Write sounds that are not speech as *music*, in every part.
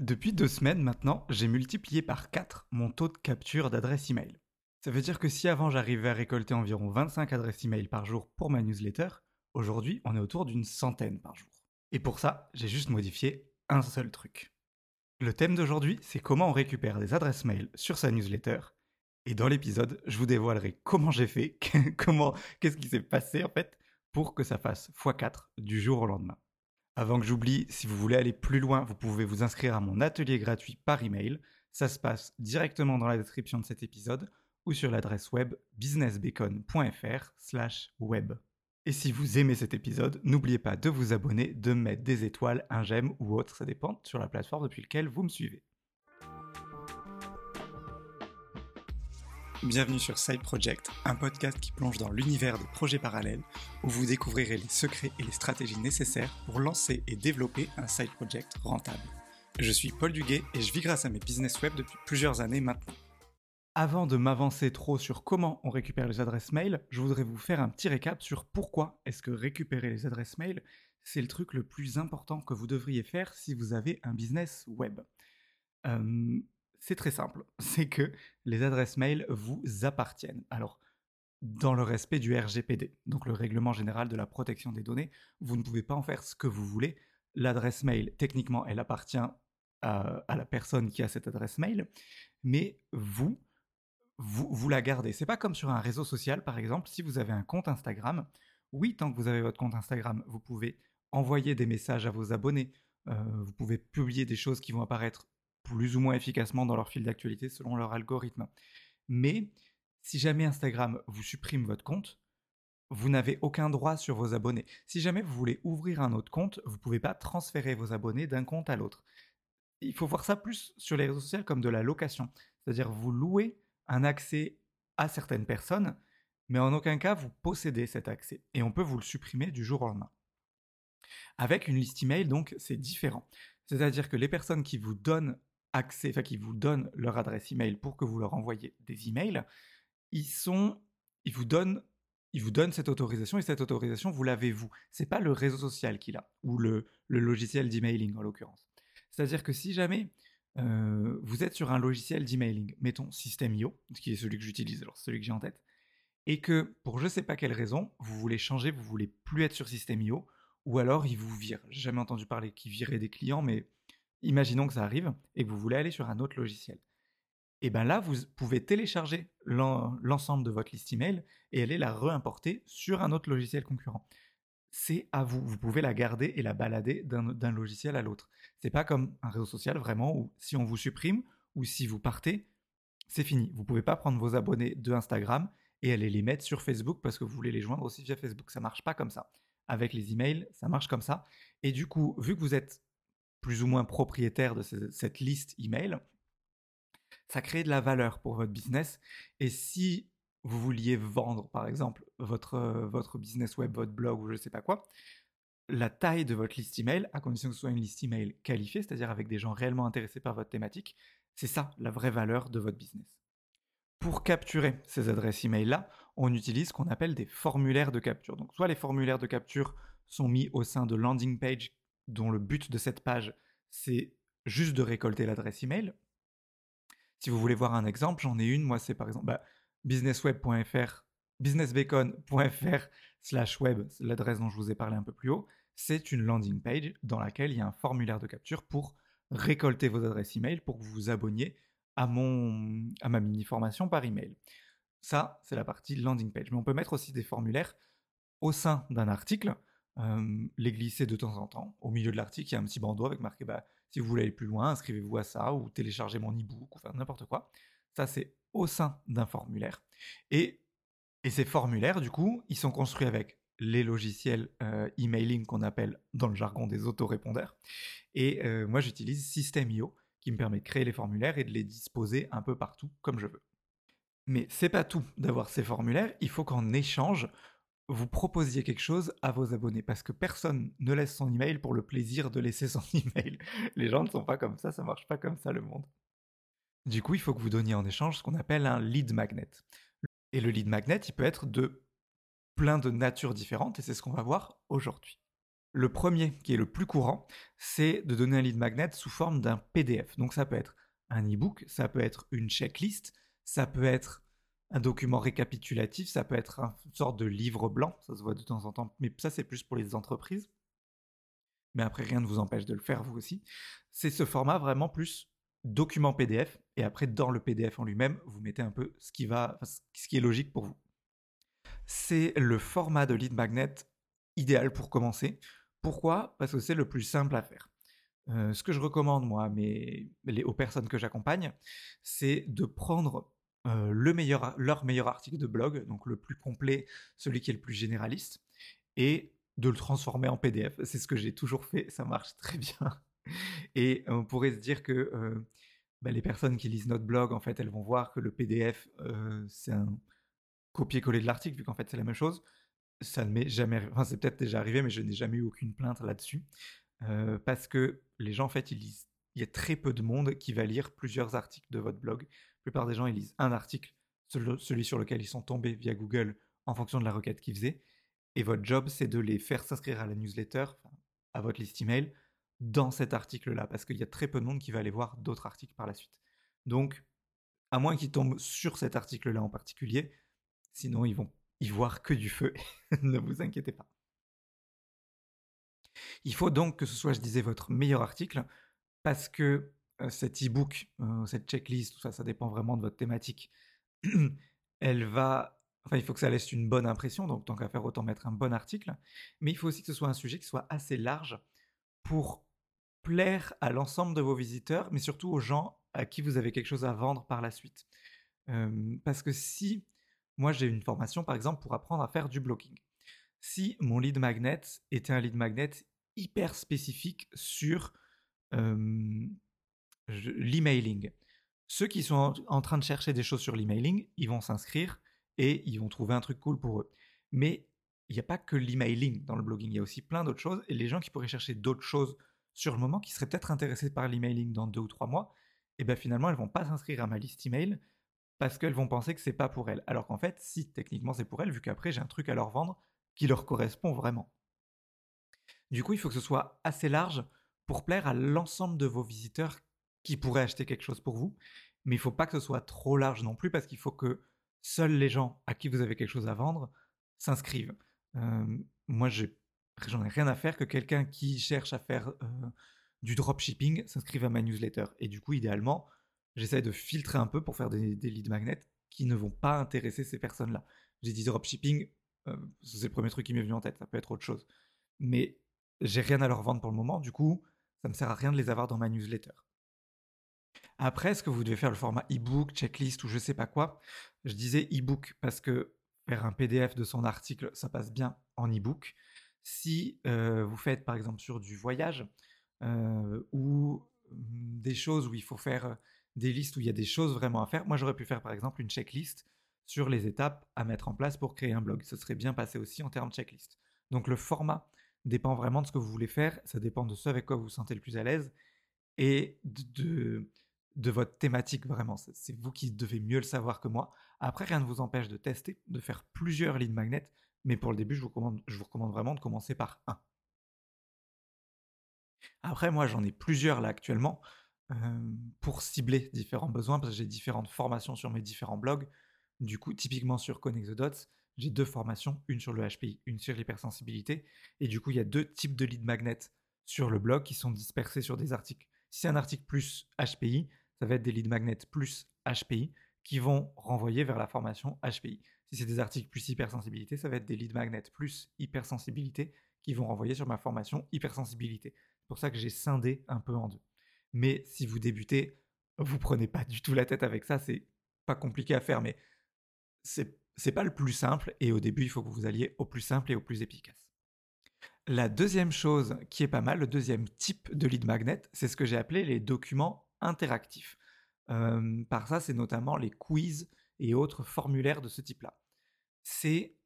Depuis deux semaines maintenant, j'ai multiplié par 4 mon taux de capture d'adresse email. Ça veut dire que si avant j'arrivais à récolter environ 25 adresses email par jour pour ma newsletter, aujourd'hui on est autour d'une centaine par jour. Et pour ça, j'ai juste modifié un seul truc. Le thème d'aujourd'hui, c'est comment on récupère des adresses mail sur sa newsletter. Et dans l'épisode, je vous dévoilerai comment j'ai fait, *laughs* comment, qu'est-ce qui s'est passé en fait pour que ça fasse x4 du jour au lendemain. Avant que j'oublie, si vous voulez aller plus loin, vous pouvez vous inscrire à mon atelier gratuit par email. Ça se passe directement dans la description de cet épisode ou sur l'adresse web businessbacon.fr/web. Et si vous aimez cet épisode, n'oubliez pas de vous abonner, de mettre des étoiles, un j'aime ou autre, ça dépend sur la plateforme depuis laquelle vous me suivez. Bienvenue sur Side Project, un podcast qui plonge dans l'univers des projets parallèles, où vous découvrirez les secrets et les stratégies nécessaires pour lancer et développer un side project rentable. Je suis Paul Duguet et je vis grâce à mes business web depuis plusieurs années maintenant. Avant de m'avancer trop sur comment on récupère les adresses mail, je voudrais vous faire un petit récap sur pourquoi est-ce que récupérer les adresses mail, c'est le truc le plus important que vous devriez faire si vous avez un business web. Euh, c'est très simple. *laughs* C'est que les adresses mail vous appartiennent. Alors, dans le respect du RGPD, donc le Règlement général de la protection des données, vous ne pouvez pas en faire ce que vous voulez. L'adresse mail, techniquement, elle appartient à, la personne qui a cette adresse mail, mais vous, vous, la gardez. C'est pas comme sur un réseau social, par exemple, si vous avez un compte Instagram. Oui, tant que vous avez votre compte Instagram, vous pouvez envoyer des messages à vos abonnés, euh, vous pouvez publier des choses qui vont apparaître plus ou moins efficacement dans leur fil d'actualité selon leur algorithme. Mais si jamais Instagram vous supprime votre compte, vous n'avez aucun droit sur vos abonnés. Si jamais vous voulez ouvrir un autre compte, vous ne pouvez pas transférer vos abonnés d'un compte à l'autre. Il faut voir ça plus sur les réseaux sociaux comme de la location. C'est-à-dire vous louez un accès à certaines personnes, mais en aucun cas vous possédez cet accès. Et on peut vous le supprimer du jour au lendemain. Avec une liste email, donc, c'est différent. C'est-à-dire que les personnes qui vous donnent accès, enfin qui vous donnent leur adresse email pour que vous leur envoyiez des emails, ils sont, ils vous donnent, ils vous donnent cette autorisation et cette autorisation vous l'avez vous. C'est pas le réseau social qu'il a ou le, le logiciel d'emailing en l'occurrence. C'est-à-dire que si jamais euh, vous êtes sur un logiciel d'emailing, mettons System.io, qui est celui que j'utilise, alors celui que j'ai en tête, et que pour je sais pas quelle raison, vous voulez changer, vous voulez plus être sur System.io, ou alors il vous vire. J'ai jamais entendu parler qu'il virait des clients, mais imaginons que ça arrive et que vous voulez aller sur un autre logiciel. Et bien là, vous pouvez télécharger l'ensemble de votre liste email et aller la réimporter sur un autre logiciel concurrent. C'est à vous. Vous pouvez la garder et la balader d'un logiciel à l'autre. C'est pas comme un réseau social vraiment où si on vous supprime ou si vous partez, c'est fini. Vous pouvez pas prendre vos abonnés de Instagram et aller les mettre sur Facebook parce que vous voulez les joindre aussi via Facebook. Ça marche pas comme ça. Avec les emails, ça marche comme ça. Et du coup, vu que vous êtes plus ou moins propriétaire de cette liste email, ça crée de la valeur pour votre business. Et si vous vouliez vendre, par exemple, votre, votre business web, votre blog ou je ne sais pas quoi, la taille de votre liste email, à condition que ce soit une liste email qualifiée, c'est-à-dire avec des gens réellement intéressés par votre thématique, c'est ça la vraie valeur de votre business. Pour capturer ces adresses email-là, on utilise ce qu'on appelle des formulaires de capture. Donc, soit les formulaires de capture sont mis au sein de landing page dont le but de cette page, c'est juste de récolter l'adresse email. Si vous voulez voir un exemple, j'en ai une. Moi, c'est par exemple bah, businessweb.fr, businessbacon.fr slash web, l'adresse dont je vous ai parlé un peu plus haut. C'est une landing page dans laquelle il y a un formulaire de capture pour récolter vos adresses email pour que vous vous abonniez à, à ma mini-formation par email. Ça, c'est la partie landing page. Mais on peut mettre aussi des formulaires au sein d'un article les glisser de temps en temps. Au milieu de l'article, il y a un petit bandeau avec marqué bah, si vous voulez aller plus loin, inscrivez-vous à ça ou téléchargez mon e-book ou faire n'importe quoi. Ça, c'est au sein d'un formulaire. Et, et, ces formulaires, du coup, ils sont construits avec les logiciels emailing qu'on appelle dans le jargon des autorépondeurs. Et moi, j'utilise System.io qui me permet de créer les formulaires et de les disposer un peu partout comme je veux. Mais c'est pas tout d'avoir ces formulaires, il faut qu'en échange, vous proposiez quelque chose à vos abonnés parce que personne ne laisse son email pour le plaisir de laisser son *laughs* email. Les gens ne sont pas comme ça, ça marche pas comme ça le monde. Du coup, il faut que vous donniez en échange ce qu'on appelle un lead magnet. Et le lead magnet, il peut être de plein de natures différentes et c'est ce qu'on va voir aujourd'hui. Le premier, qui est le plus courant, c'est de donner un lead magnet sous forme d'un PDF. Donc ça peut être un e-book, ça peut être une checklist, ça peut être un document récapitulatif, ça peut être une sorte de livre blanc, ça se voit de temps en temps, mais ça c'est plus pour les entreprises. Mais après, rien ne vous empêche de le faire vous aussi. C'est ce format vraiment plus document PDF, et après dans le PDF en lui-même, vous mettez un peu ce qui, va, ce qui est logique pour vous. C'est le format de lead magnet idéal pour commencer. Pourquoi? Parce que c'est le plus simple à faire. Euh, ce que je recommande, moi, mais aux personnes que j'accompagne, c'est de prendre euh, le meilleur, leur meilleur article de blog, donc le plus complet, celui qui est le plus généraliste, et de le transformer en PDF. C'est ce que j'ai toujours fait, ça marche *laughs* très bien. Et on pourrait se dire que euh, bah, les personnes qui lisent notre blog, en fait, elles vont voir que le PDF, c'est un copier-coller de l'article, vu qu'en fait c'est la même chose. Ça ne m'est jamais, enfin c'est peut-être déjà arrivé, mais je n'ai jamais eu aucune plainte là-dessus. Euh, parce que les gens, en fait, ils lisent. Il y a très peu de monde qui va lire plusieurs articles de votre blog. La plupart des gens, ils lisent un article, celui sur lequel ils sont tombés via Google en fonction de la requête qu'ils faisaient. Et votre job, c'est de les faire s'inscrire à la newsletter, à votre liste email, dans cet article-là, parce qu'il y a très peu de monde qui va aller voir d'autres articles par la suite. Donc, à moins qu'ils tombent sur cet article-là en particulier, sinon ils vont y voir que du feu. *laughs* ne vous inquiétez pas. Il faut donc que ce soit, je disais, votre meilleur article, parce que cet e-book, cette checklist, tout ça, ça dépend vraiment de votre thématique. *clears throat* Elle va, enfin, il faut que ça laisse une bonne impression, donc tant qu'à faire, autant mettre un bon article. Mais il faut aussi que ce soit un sujet qui soit assez large pour plaire à l'ensemble de vos visiteurs, mais surtout aux gens à qui vous avez quelque chose à vendre par la suite. parce que si moi j'ai une formation par exemple pour apprendre à faire du blocking, si mon lead magnet était un lead magnet hyper spécifique sur l'emailing. Ceux qui sont en, train de chercher des choses sur l'emailing, ils vont s'inscrire et ils vont trouver un truc cool pour eux. Mais il n'y a pas que l'emailing dans le blogging, il y a aussi plein d'autres choses. Et les gens qui pourraient chercher d'autres choses sur le moment, qui seraient peut-être intéressés par l'emailing dans deux ou trois mois, et eh bien finalement, elles vont pas s'inscrire à ma liste email parce qu'elles vont penser que c'est pas pour elles. Alors qu'en fait, si techniquement c'est pour elles, vu qu'après j'ai un truc à leur vendre qui leur correspond vraiment. Du coup, il faut que ce soit assez large pour plaire à l'ensemble de vos visiteurs qui pourraient acheter quelque chose pour vous. Mais il ne faut pas que ce soit trop large non plus parce qu'il faut que seuls les gens à qui vous avez quelque chose à vendre s'inscrivent. Euh, moi, j'en ai, rien à faire que quelqu'un qui cherche à faire du dropshipping s'inscrive à ma newsletter. Et du coup, idéalement, j'essaie de filtrer un peu pour faire des, des lead magnets qui ne vont pas intéresser ces personnes-là. J'ai dit dropshipping, c'est le premier truc qui m'est venu en tête, ça peut être autre chose. Mais j'ai rien à leur vendre pour le moment, du coup, ça me sert à rien de les avoir dans ma newsletter. Après, est-ce que vous devez faire le format e-book, checklist ou je sais pas quoi? Je disais e-book parce que faire un PDF de son article, ça passe bien en e-book. Si euh, vous faites par exemple sur du voyage euh, ou mmh, des choses où il faut faire des listes où il y a des choses vraiment à faire, moi j'aurais pu faire par exemple une checklist sur les étapes à mettre en place pour créer un blog. Ce serait bien passé aussi en termes de checklist. Donc le format dépend vraiment de ce que vous voulez faire, ça dépend de ce avec quoi vous vous sentez le plus à l'aise et de, votre thématique vraiment. C'est vous qui devez mieux le savoir que moi. Après, rien ne vous empêche de tester, de faire plusieurs lignes magnets, mais pour le début, je vous recommande, vraiment de commencer par un. Après, moi, j'en ai plusieurs là actuellement pour cibler différents besoins, parce que j'ai différentes formations sur mes différents blogs. Du coup, typiquement sur Connect the Dots, j'ai deux formations, une sur le HPI, une sur l'hypersensibilité. Et du coup, il y a deux types de lead magnets sur le blog qui sont dispersés sur des articles. Si c'est un article plus HPI, ça va être des lead magnets plus HPI qui vont renvoyer vers la formation HPI. Si c'est des articles plus hypersensibilité, ça va être des lead magnets plus hypersensibilité qui vont renvoyer sur ma formation hypersensibilité. C'est pour ça que j'ai scindé un peu en deux. Mais si vous débutez, vous prenez pas du tout la tête avec ça, c'est pas compliqué à faire, mais c'est c'est pas le plus simple et au début il faut que vous alliez au plus simple et au plus efficace. La deuxième chose qui est pas mal, le deuxième type de lead magnet, c'est ce que j'ai appelé les documents interactifs. par ça, c'est notamment les quiz et autres formulaires de ce type-là. C'est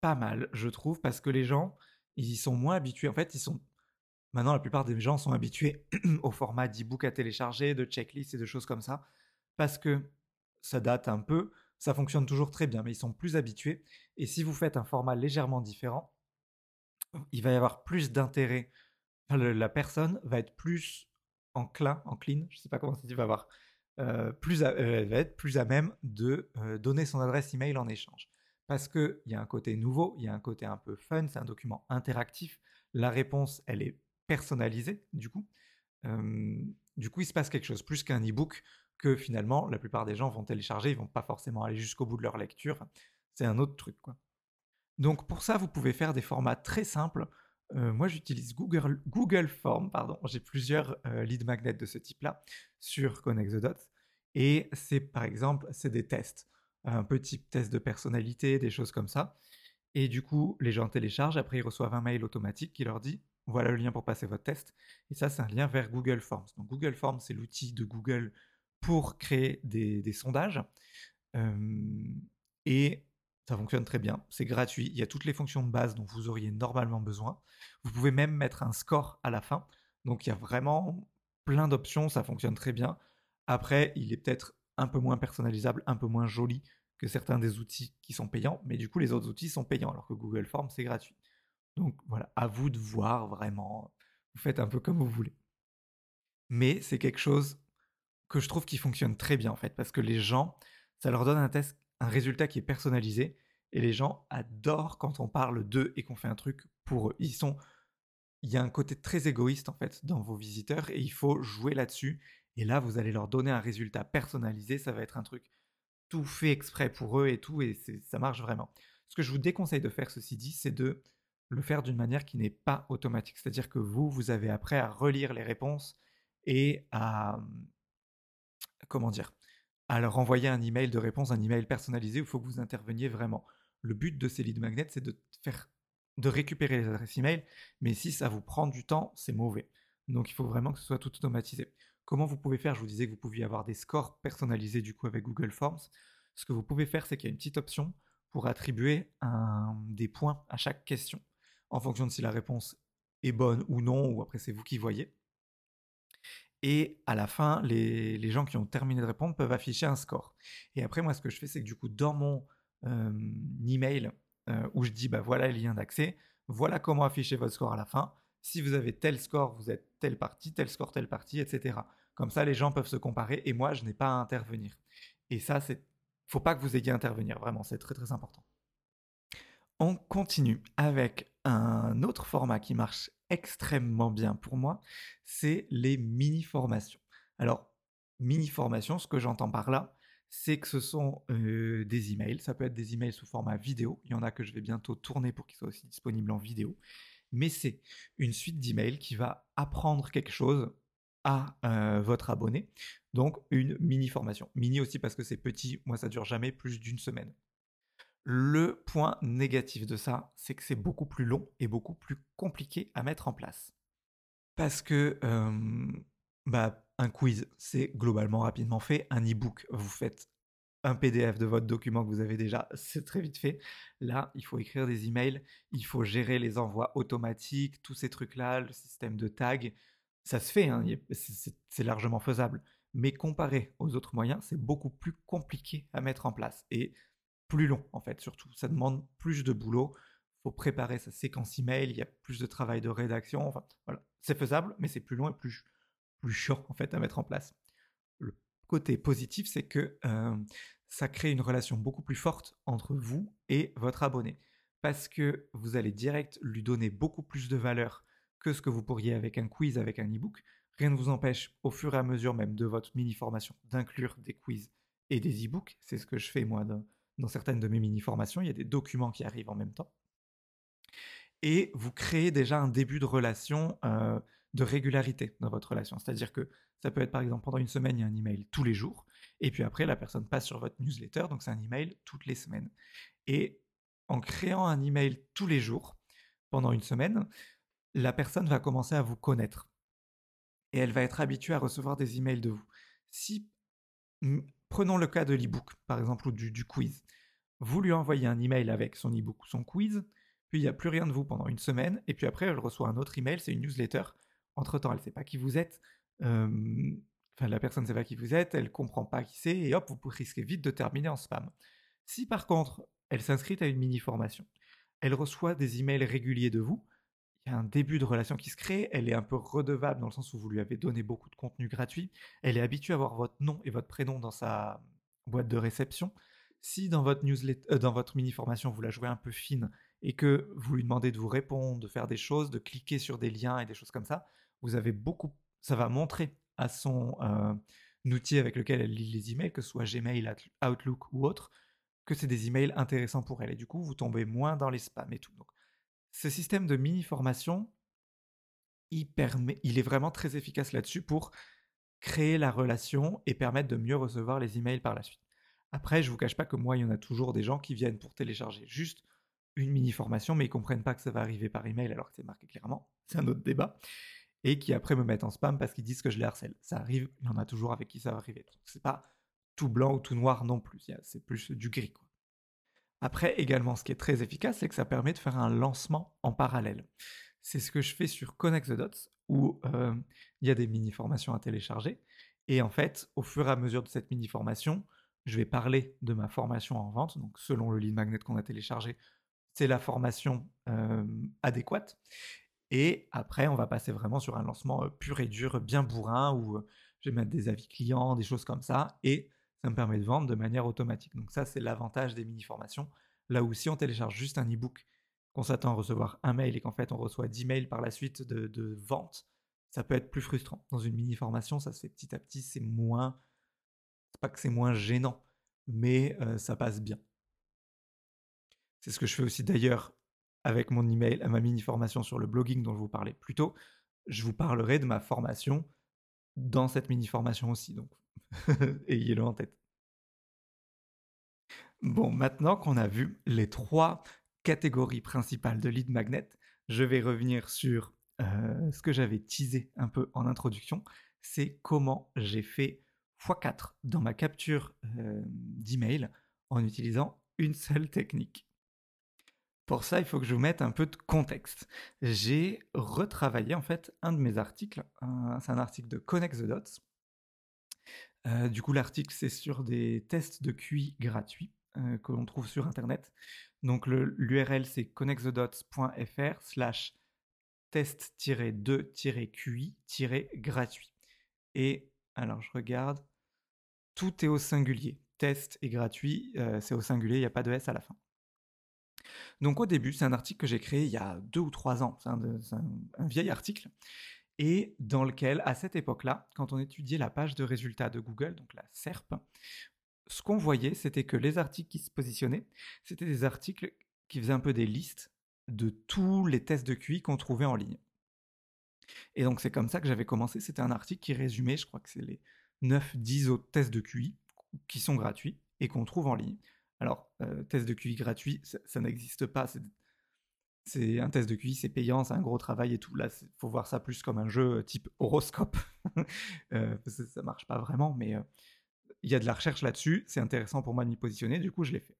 pas mal, je trouve, parce que les gens, ils y sont moins habitués. En fait, ils sont maintenant la plupart des gens sont habitués *clears throat* au format d'e-book à télécharger, de checklist et de choses comme ça, parce que ça date un peu ça fonctionne toujours très bien, mais ils sont plus habitués. Et si vous faites un format légèrement différent, il va y avoir plus d'intérêt. la personne va être plus enclin, encline, je ne sais pas comment ça dit, va avoir plus va être plus à même de donner son adresse email en échange. Parce qu'il y a un côté nouveau, il y a un côté un peu fun, c'est un document interactif. La réponse, elle est personnalisée, du coup. du coup, il se passe quelque chose, plus qu'un e-book que finalement, la plupart des gens vont télécharger, ils vont pas forcément aller jusqu'au bout de leur lecture. C'est un autre truc, quoi. Donc pour ça, vous pouvez faire des formats très simples. Moi, j'utilise Google, Google Form, pardon. J'ai plusieurs lead magnets de ce type-là sur Connect the Dots. Et c'est par exemple, c'est des tests, un petit test de personnalité, des choses comme ça. Et du coup, les gens téléchargent, après ils reçoivent un mail automatique qui leur dit voilà le lien pour passer votre test. Et ça, c'est un lien vers Google Forms. Donc Google Forms, c'est l'outil de Google pour créer des, sondages. et ça fonctionne très bien, c'est gratuit, il y a toutes les fonctions de base dont vous auriez normalement besoin. Vous pouvez même mettre un score à la fin. Donc il y a vraiment plein d'options, ça fonctionne très bien. Après, il est peut-être un peu moins personnalisable, un peu moins joli que certains des outils qui sont payants, mais du coup les autres outils sont payants alors que Google Forms c'est gratuit. Donc voilà, à vous de voir vraiment, vous faites un peu comme vous voulez. Mais c'est quelque chose que je trouve qui fonctionne très bien en fait, parce que les gens, ça leur donne un test, un résultat qui est personnalisé, et les gens adorent quand on parle d'eux et qu'on fait un truc pour eux. Ils sont, il y a un côté très égoïste en fait dans vos visiteurs, et il faut jouer là-dessus et là, vous allez leur donner un résultat personnalisé. Ça va être un truc tout fait exprès pour eux et tout, et ça marche vraiment. Ce que je vous déconseille de faire, ceci dit, c'est de le faire d'une manière qui n'est pas automatique. C'est-à-dire que vous, vous avez après à relire les réponses et à, comment dire, à leur envoyer un email de réponse, un email personnalisé où il faut que vous interveniez vraiment. Le but de ces lead magnets, c'est de faire, de récupérer les adresses email, mais si ça vous prend du temps, c'est mauvais. Donc il faut vraiment que ce soit tout automatisé. Comment vous pouvez faire? Je vous disais que vous pouviez avoir des scores personnalisés du coup avec Google Forms. Ce que vous pouvez faire, c'est qu'il y a une petite option pour attribuer des points à chaque question, en fonction de si la réponse est bonne ou non, ou après c'est vous qui voyez. Et à la fin, les, gens qui ont terminé de répondre peuvent afficher un score. Et après, moi, ce que je fais, c'est que du coup, dans mon email euh, où je dis, bah voilà le lien d'accès, voilà comment afficher votre score à la fin. Si vous avez tel score, vous êtes telle partie, tel score, telle partie, etc. Comme ça, les gens peuvent se comparer et moi, je n'ai pas à intervenir. Et ça, c'est faut pas que vous ayez à intervenir, vraiment, c'est très très important. On continue avec un autre format qui marche extrêmement bien pour moi, c'est les mini-formations. Alors, mini-formations, ce que j'entends par là, c'est que ce sont des emails, ça peut être des emails sous format vidéo, il y en a que je vais bientôt tourner pour qu'ils soient aussi disponibles en vidéo, mais c'est une suite d'emails qui va apprendre quelque chose à votre abonné. Donc une mini formation. Mini aussi parce que c'est petit, moi ça dure jamais plus d'une semaine. Le point négatif de ça, c'est que c'est beaucoup plus long et beaucoup plus compliqué à mettre en place. Parce que bah, un quiz, c'est globalement rapidement fait. Un e-book, vous faites un PDF de votre document que vous avez déjà, c'est très vite fait. Là, il faut écrire des emails, il faut gérer les envois automatiques, tous ces trucs-là, le système de tag ça se fait, hein, c'est largement faisable. Mais comparé aux autres moyens, c'est beaucoup plus compliqué à mettre en place et plus long en fait surtout. Ça demande plus de boulot. Faut préparer sa séquence email, il y a plus de travail de rédaction. Voilà, c'est faisable, mais c'est plus long et plus plus chiant en fait à mettre en place. Le côté positif, c'est que euh, ça crée une relation beaucoup plus forte entre vous et votre abonné parce que vous allez direct lui donner beaucoup plus de valeur que ce que vous pourriez avec un quiz, avec un e-book. Rien ne vous empêche, au fur et à mesure même de votre mini-formation, d'inclure des quiz et des e-books. C'est ce que je fais moi dans, certaines de mes mini-formations. Il y a des documents qui arrivent en même temps. Et vous créez déjà un début de relation, de régularité dans votre relation. C'est-à-dire que ça peut être par exemple pendant une semaine, il y a un email tous les jours. Et puis après, la personne passe sur votre newsletter, donc c'est un email toutes les semaines. Et en créant un email tous les jours pendant une semaine, la personne va commencer à vous connaître et elle va être habituée à recevoir des emails de vous. Si, prenons le cas de l'ebook, par exemple, ou du, quiz, vous lui envoyez un email avec son ebook ou son quiz, puis il n'y a plus rien de vous pendant une semaine, et puis après, elle reçoit un autre email, c'est une newsletter. Entre-temps, elle ne sait pas qui vous êtes, enfin, la personne ne sait pas qui vous êtes, elle ne comprend pas qui c'est, et hop, vous risquez vite de terminer en spam. Si par contre, elle s'inscrit à une mini-formation, elle reçoit des emails réguliers de vous, il y a un début de relation qui se crée, elle est un peu redevable dans le sens où vous lui avez donné beaucoup de contenu gratuit, elle est habituée à avoir votre nom et votre prénom dans sa boîte de réception. Si dans votre newsletter, euh, dans votre mini formation, vous la jouez un peu fine et que vous lui demandez de vous répondre, de faire des choses, de cliquer sur des liens et des choses comme ça, vous avez beaucoup, ça va montrer à son euh, outil avec lequel elle lit les emails, que ce soit Gmail, Outlook ou autre, que c'est des emails intéressants pour elle. Et du coup, vous tombez moins dans les spams et tout. Ce système de mini formation, il, est vraiment très efficace là-dessus pour créer la relation et permettre de mieux recevoir les emails par la suite. Après, je vous cache pas que moi, il y en a toujours des gens qui viennent pour télécharger juste une mini formation, mais ils comprennent pas que ça va arriver par email alors que c'est marqué clairement. C'est un autre débat. Et qui après me mettent en spam parce qu'ils disent que je les harcèle. Ça arrive, il y en a toujours avec qui ça va arriver. C'est pas tout blanc ou tout noir non plus. C'est plus du gris. Après, également, ce qui est très efficace, c'est que ça permet de faire un lancement en parallèle. C'est ce que je fais sur Connect the Dots, où euh, il y a des mini-formations à télécharger. Et en fait, au fur et à mesure de cette mini-formation, je vais parler de ma formation en vente. Donc, selon le lead magnet qu'on a téléchargé, c'est la formation euh, adéquate. Et après, on va passer vraiment sur un lancement euh, pur et dur, bien bourrin, où je vais mettre des avis clients, des choses comme ça, et ça me permet de vendre de manière automatique. Donc ça, c'est l'avantage des mini-formations. Là où si on télécharge juste un e-book, qu'on s'attend à recevoir un mail et qu'en fait on reçoit 10 mails par la suite de, vente, ça peut être plus frustrant. Dans une mini-formation, ça se fait petit à petit, c'est moins... C'est pas que c'est moins gênant, mais euh, ça passe bien. C'est ce que je fais aussi d'ailleurs avec mon email, à ma mini formation sur le blogging dont je vous parlais plus tôt. Je vous parlerai de ma formation dans cette mini formation aussi, donc *laughs* ayez-le en tête. Bon, maintenant qu'on a vu les trois catégories principales de lead magnet, je vais revenir sur euh, ce que j'avais teasé un peu en introduction, c'est comment j'ai fait x4 dans ma capture euh, d'email en utilisant une seule technique. Pour ça, il faut que je vous mette un peu de contexte. J'ai retravaillé en fait un de mes articles. C'est un article de Connect the Dots. Euh, du coup, l'article, c'est sur des tests de QI gratuits euh, que l'on trouve sur Internet. Donc, l'URL, c'est connectthedots.fr slash test-2-QI-gratuit. Et alors, je regarde, tout est au singulier. Test est gratuit, euh, c'est au singulier, il n'y a pas de S à la fin. Donc au début, c'est un article que j'ai créé il y a deux ou trois ans, c'est un, vieil article, et dans lequel, à cette époque-là, quand on étudiait la page de résultats de Google, donc la SERP, ce qu'on voyait, c'était que les articles qui se positionnaient, c'était des articles qui faisaient un peu des listes de tous les tests de QI qu'on trouvait en ligne. Et donc c'est comme ça que j'avais commencé, c'était un article qui résumait, je crois que c'est les 9-10 autres tests de QI qui sont gratuits et qu'on trouve en ligne. Alors, euh, test de QI gratuit, ça, n'existe pas. Un test de QI, c'est payant, c'est un gros travail et tout. Là, il faut voir ça plus comme un jeu euh, type horoscope. *laughs* euh, ça marche pas vraiment, mais euh, il y a de la recherche là-dessus. C'est intéressant pour moi de m'y positionner, du coup, je l'ai fait.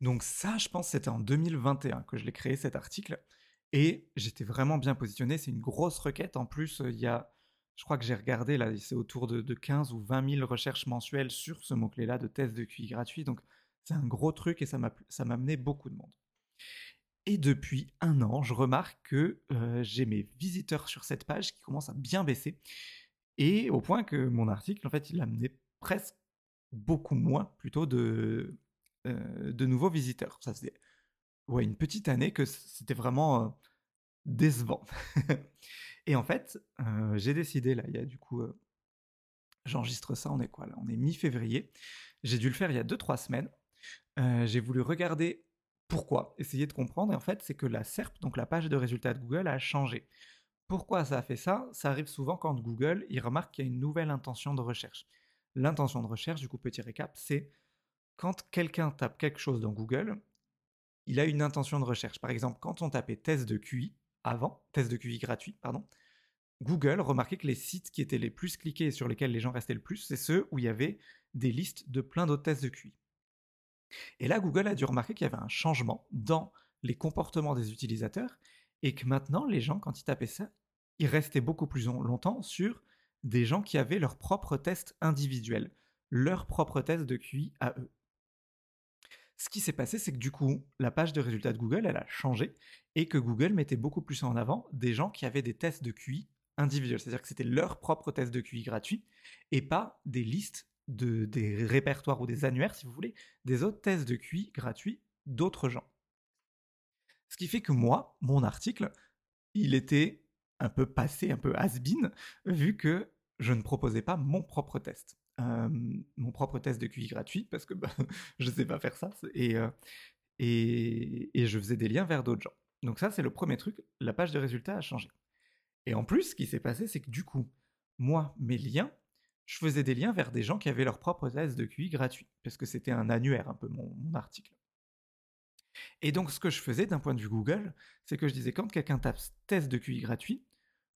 Donc ça, je pense, c'était en 2021 que je l'ai créé cet article. Et j'étais vraiment bien positionné. C'est une grosse requête. En plus, il y a je crois que j'ai regardé, là, c'est autour de, 15 ou 20 000 recherches mensuelles sur ce mot-clé-là de tests de QI gratuit. Donc, c'est un gros truc et ça m'a amené beaucoup de monde. Et depuis un an, je remarque que euh, j'ai mes visiteurs sur cette page qui commencent à bien baisser. Et au point que mon article, en fait, il amené presque beaucoup moins plutôt de, euh, de nouveaux visiteurs. Ça faisait ouais, une petite année que c'était vraiment euh, décevant. *laughs* Et en fait, j'ai décidé, là, il y a du coup, j'enregistre ça, on est quoi là? On est mi-février. J'ai dû le faire il y a 2-3 semaines. J'ai voulu regarder pourquoi, essayer de comprendre. Et en fait, c'est que la SERP, donc la page de résultats de Google, a changé. Pourquoi ça a fait ça? Ça arrive souvent quand Google, il remarque qu'il y a une nouvelle intention de recherche. L'intention de recherche, du coup, petit récap, c'est quand quelqu'un tape quelque chose dans Google, il a une intention de recherche. Par exemple, quand on tapait test de QI, avant, test de QI gratuit, pardon, Google remarquait que les sites qui étaient les plus cliqués et sur lesquels les gens restaient le plus, c'est ceux où il y avait des listes de plein d'autres tests de QI. Et là, Google a dû remarquer qu'il y avait un changement dans les comportements des utilisateurs et que maintenant, les gens, quand ils tapaient ça, ils restaient beaucoup plus longtemps sur des gens qui avaient leur propre test individuel, leur propre test de QI à eux. Ce qui s'est passé, c'est que du coup, la page de résultats de Google, elle a changé et que Google mettait beaucoup plus en avant des gens qui avaient des tests de QI individuels. C'est-à-dire que c'était leur propre test de QI gratuit et pas des listes de, des répertoires ou des annuaires, si vous voulez, des autres tests de QI gratuits d'autres gens. Ce qui fait que moi, mon article, il était un peu passé, un peu has-been, vu que je ne proposais pas mon propre test. mon propre test de QI gratuit, parce que bah, *laughs* je ne sais pas faire ça, et, et, et, je faisais des liens vers d'autres gens. Donc ça, c'est le premier truc, la page de résultats a changé. Et en plus, ce qui s'est passé, c'est que du coup, moi, mes liens, je faisais des liens vers des gens qui avaient leur propre test de QI gratuit, parce que c'était un annuaire un peu mon, article. Et donc, ce que je faisais d'un point de vue Google, c'est que je disais quand quelqu'un tape test de QI gratuit,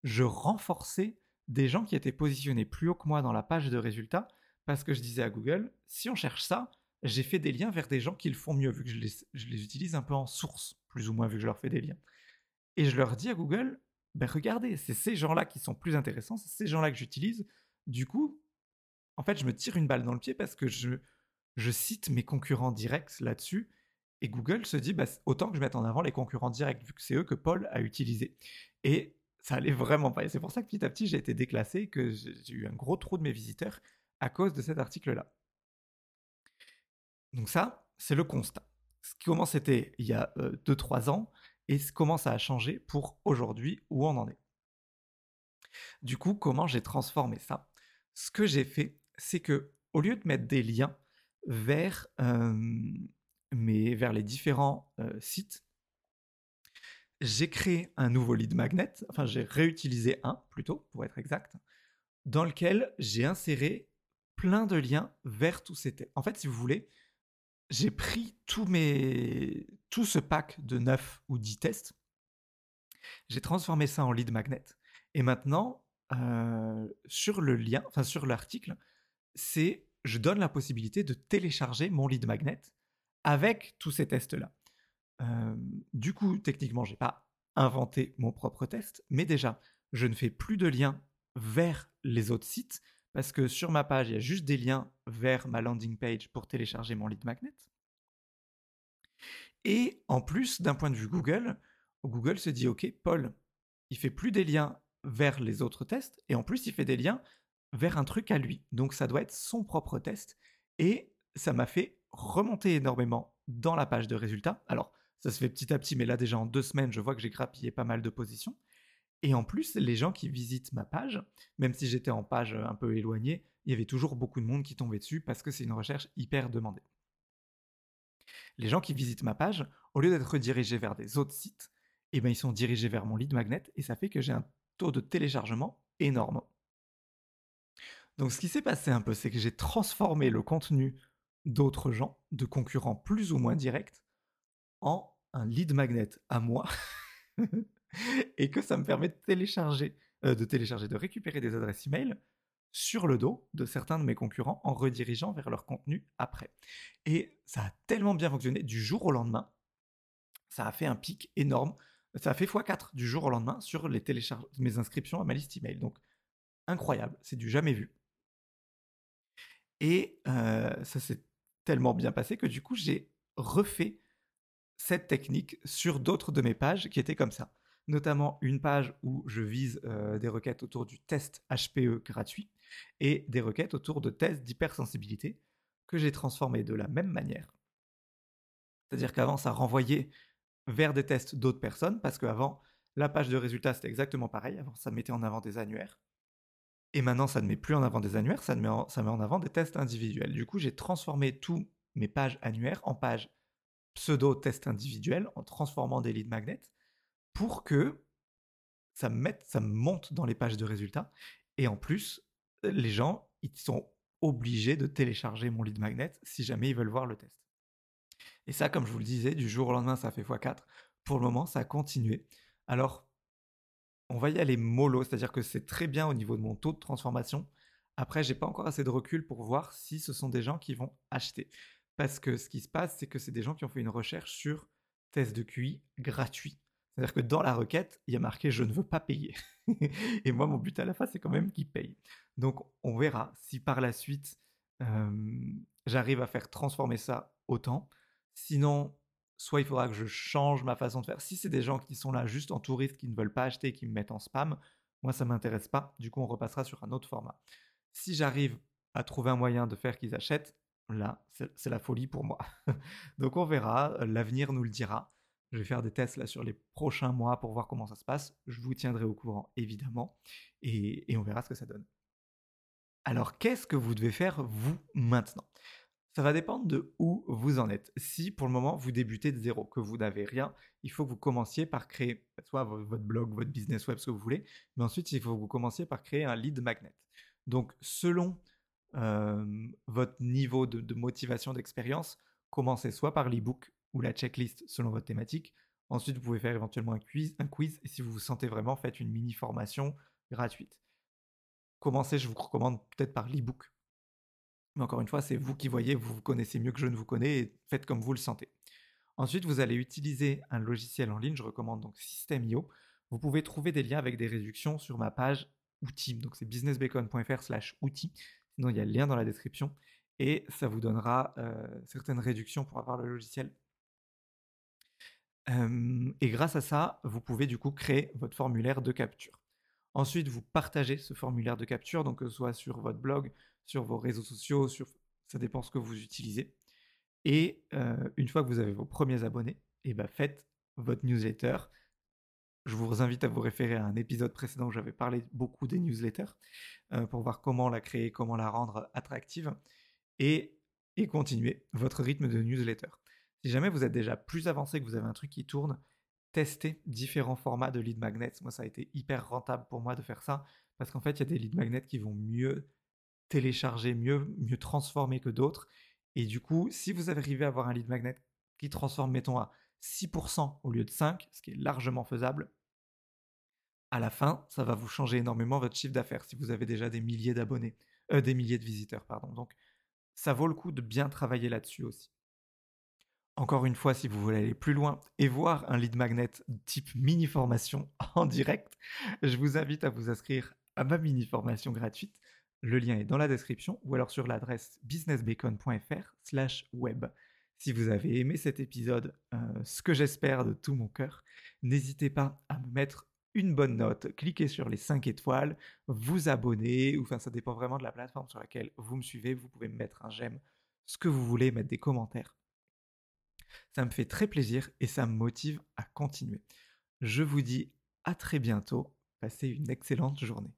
je renforçais des gens qui étaient positionnés plus haut que moi dans la page de résultats, parce que je disais à Google, si on cherche ça, j'ai fait des liens vers des gens qui le font mieux, vu que je les, utilise un peu en source, plus ou moins, vu que je leur fais des liens. Et je leur dis à Google, ben regardez, c'est ces gens-là qui sont plus intéressants, c'est ces gens-là que j'utilise. Du coup, en fait, je me tire une balle dans le pied parce que je, cite mes concurrents directs là-dessus et Google se dit, bah, autant que je mette en avant les concurrents directs, vu que c'est eux que Paul a utilisé. Et ça allait vraiment pas. Et c'est pour ça que petit à petit, j'ai été déclassé, que j'ai eu un gros trou de mes visiteurs à cause de cet article-là. Donc ça, c'est le constat. Comment c'était il y a 2-3 euh, ans et comment ça a changé pour aujourd'hui, où on en est. Du coup, comment j'ai transformé ça? Ce que j'ai fait, c'est que au lieu de mettre des liens vers mais vers les différents sites, j'ai créé un nouveau lead magnet, enfin j'ai réutilisé un plutôt, pour être exact, dans lequel j'ai inséré plein de liens vers tous ces tests. En fait, si vous voulez, j'ai pris mes... tout ce pack de 9 ou 10 tests, j'ai transformé ça en lead magnet, et maintenant, sur le lien, enfin sur l'article, c'est je donne la possibilité de télécharger mon lead magnet avec tous ces tests-là. du coup, techniquement, je n'ai pas inventé mon propre test, mais déjà, je ne fais plus de liens vers les autres sites parce que sur ma page, il y a juste des liens vers ma landing page pour télécharger mon lead magnet. Et en plus, d'un point de vue Google, Google se dit OK, Paul, il fait plus des liens vers les autres tests et en plus, il fait des liens vers un truc à lui. Donc ça doit être son propre test et ça m'a fait remonter énormément dans la page de résultats. Alors, ça se fait petit à petit, mais là déjà en deux semaines, je vois que j'ai grappillé pas mal de positions. Et en plus, les gens qui visitent ma page, même si j'étais en page un peu éloignée, il y avait toujours beaucoup de monde qui tombait dessus parce que c'est une recherche hyper demandée. Les gens qui visitent ma page, au lieu d'être redirigés vers des autres sites, eh ben, ils sont dirigés vers mon lead magnet et ça fait que j'ai un taux de téléchargement énorme. Donc ce qui s'est passé un peu, c'est que j'ai transformé le contenu d'autres gens, de concurrents plus ou moins directs, en un lead magnet à moi, *laughs* et que ça me permet de télécharger, euh, de télécharger, de récupérer des adresses email sur le dos de certains de mes concurrents en redirigeant vers leur contenu après. Et ça a tellement bien fonctionné du jour au lendemain, ça a fait un pic énorme. Ça a fait x4 du jour au lendemain sur les mes inscriptions à ma liste email. Donc incroyable, c'est du jamais vu. Et ça s'est tellement bien passé que du coup, j'ai refait cette technique sur d'autres de mes pages qui étaient comme ça. Notamment une page où je vise des requêtes autour du test HPE gratuit et des requêtes autour de tests d'hypersensibilité que j'ai transformé de la même manière. C'est-à-dire qu'avant, ça renvoyait vers des tests d'autres personnes parce qu'avant, la page de résultats, c'était exactement pareil. Avant, ça mettait en avant des annuaires. Et maintenant, ça ne met plus en avant des annuaires, ça met en, avant des tests individuels. Du coup, j'ai transformé tous mes pages annuaires en pages pseudo-tests individuels en transformant des lead magnets pour que ça me, mette, ça me monte dans les pages de résultats. Et en plus, les gens, ils sont obligés de télécharger mon lead magnet si jamais ils veulent voir le test. Et ça, comme je vous le disais, du jour au lendemain, ça fait x4. Pour le moment, ça a continué. Alors, on va y aller mollo, c'est-à-dire que c'est très bien au niveau de mon taux de transformation. Après, j'ai pas encore assez de recul pour voir si ce sont des gens qui vont acheter. Parce que ce qui se passe, c'est que c'est des gens qui ont fait une recherche sur test de QI gratuit. C'est-à-dire que dans la requête, il y a marqué je ne veux pas payer. *laughs* Et moi, mon but à la fin, c'est quand même qu'ils payent. Donc, on verra si par la suite, j'arrive à faire transformer ça autant. Sinon, soit il faudra que je change ma façon de faire. Si c'est des gens qui sont là juste en touriste, qui ne veulent pas acheter, qui me mettent en spam, moi ça m'intéresse pas. Du coup, on repassera sur un autre format. Si j'arrive à trouver un moyen de faire qu'ils achètent, là, c'est la folie pour moi. *laughs* Donc on verra, l'avenir nous le dira. Je vais faire des tests là sur les prochains mois pour voir comment ça se passe. Je vous tiendrai au courant évidemment et on verra ce que ça donne. Alors qu'est-ce que vous devez faire vous maintenant? Ça va dépendre de où vous en êtes. Si pour le moment vous débutez de zéro, que vous n'avez rien, il faut que vous commenciez par créer soit votre blog, votre business web, ce que vous voulez, mais ensuite il faut que vous commenciez par créer un lead magnet. Donc selon votre niveau de, motivation, d'expérience, commencez soit par l'ebook ou la checklist selon votre thématique. Ensuite, vous pouvez faire éventuellement un quiz, un quiz et si vous vous sentez vraiment, faites une mini formation gratuite. Commencez, je vous recommande peut-être par l'ebook. Mais encore une fois, c'est vous qui voyez, vous vous connaissez mieux que je ne vous connais et faites comme vous le sentez. Ensuite, vous allez utiliser un logiciel en ligne, je recommande donc System.io. Vous pouvez trouver des liens avec des réductions sur ma page outils. Donc c'est businessbacon.fr slash outils. Sinon, il y a le lien dans la description et ça vous donnera euh, certaines réductions pour avoir le logiciel. et grâce à ça, vous pouvez du coup créer votre formulaire de capture. Ensuite, vous partagez ce formulaire de capture, donc que ce soit sur votre blog, sur vos réseaux sociaux, sur ça dépend ce que vous utilisez. Et euh, une fois que vous avez vos premiers abonnés, et eh ben faites votre newsletter je vous invite à vous référer à un épisode précédent où j'avais parlé beaucoup des newsletters euh, pour voir comment la créer, comment la rendre attractive et, et continuer votre rythme de newsletter. Si jamais vous êtes déjà plus avancé, que vous avez un truc qui tourne, testez différents formats de lead magnets. Moi, ça a été hyper rentable pour moi de faire ça parce qu'en fait, il y a des lead magnets qui vont mieux télécharger, mieux, mieux transformer que d'autres. Et du coup, si vous arrivez à avoir un lead magnet qui transforme, mettons, à 6% au lieu de 5%, ce qui est largement faisable, à la fin, ça va vous changer énormément votre chiffre d'affaires si vous avez déjà des milliers d'abonnés, euh, des milliers de visiteurs, pardon. Donc, ça vaut le coup de bien travailler là-dessus aussi. Encore une fois, si vous voulez aller plus loin et voir un lead magnet type mini formation *laughs* en direct, je vous invite à vous inscrire à ma mini formation gratuite. Le lien est dans la description ou alors sur l'adresse businessbacon.fr/web. Si vous avez aimé cet épisode, euh, ce que j'espère de tout mon cœur, n'hésitez pas à me mettre une bonne note, cliquez sur les 5 étoiles, vous abonnez, ou enfin ça dépend vraiment de la plateforme sur laquelle vous me suivez, vous pouvez me mettre un j'aime, ce que vous voulez, mettre des commentaires. Ça me fait très plaisir et ça me motive à continuer. Je vous dis à très bientôt, passez une excellente journée.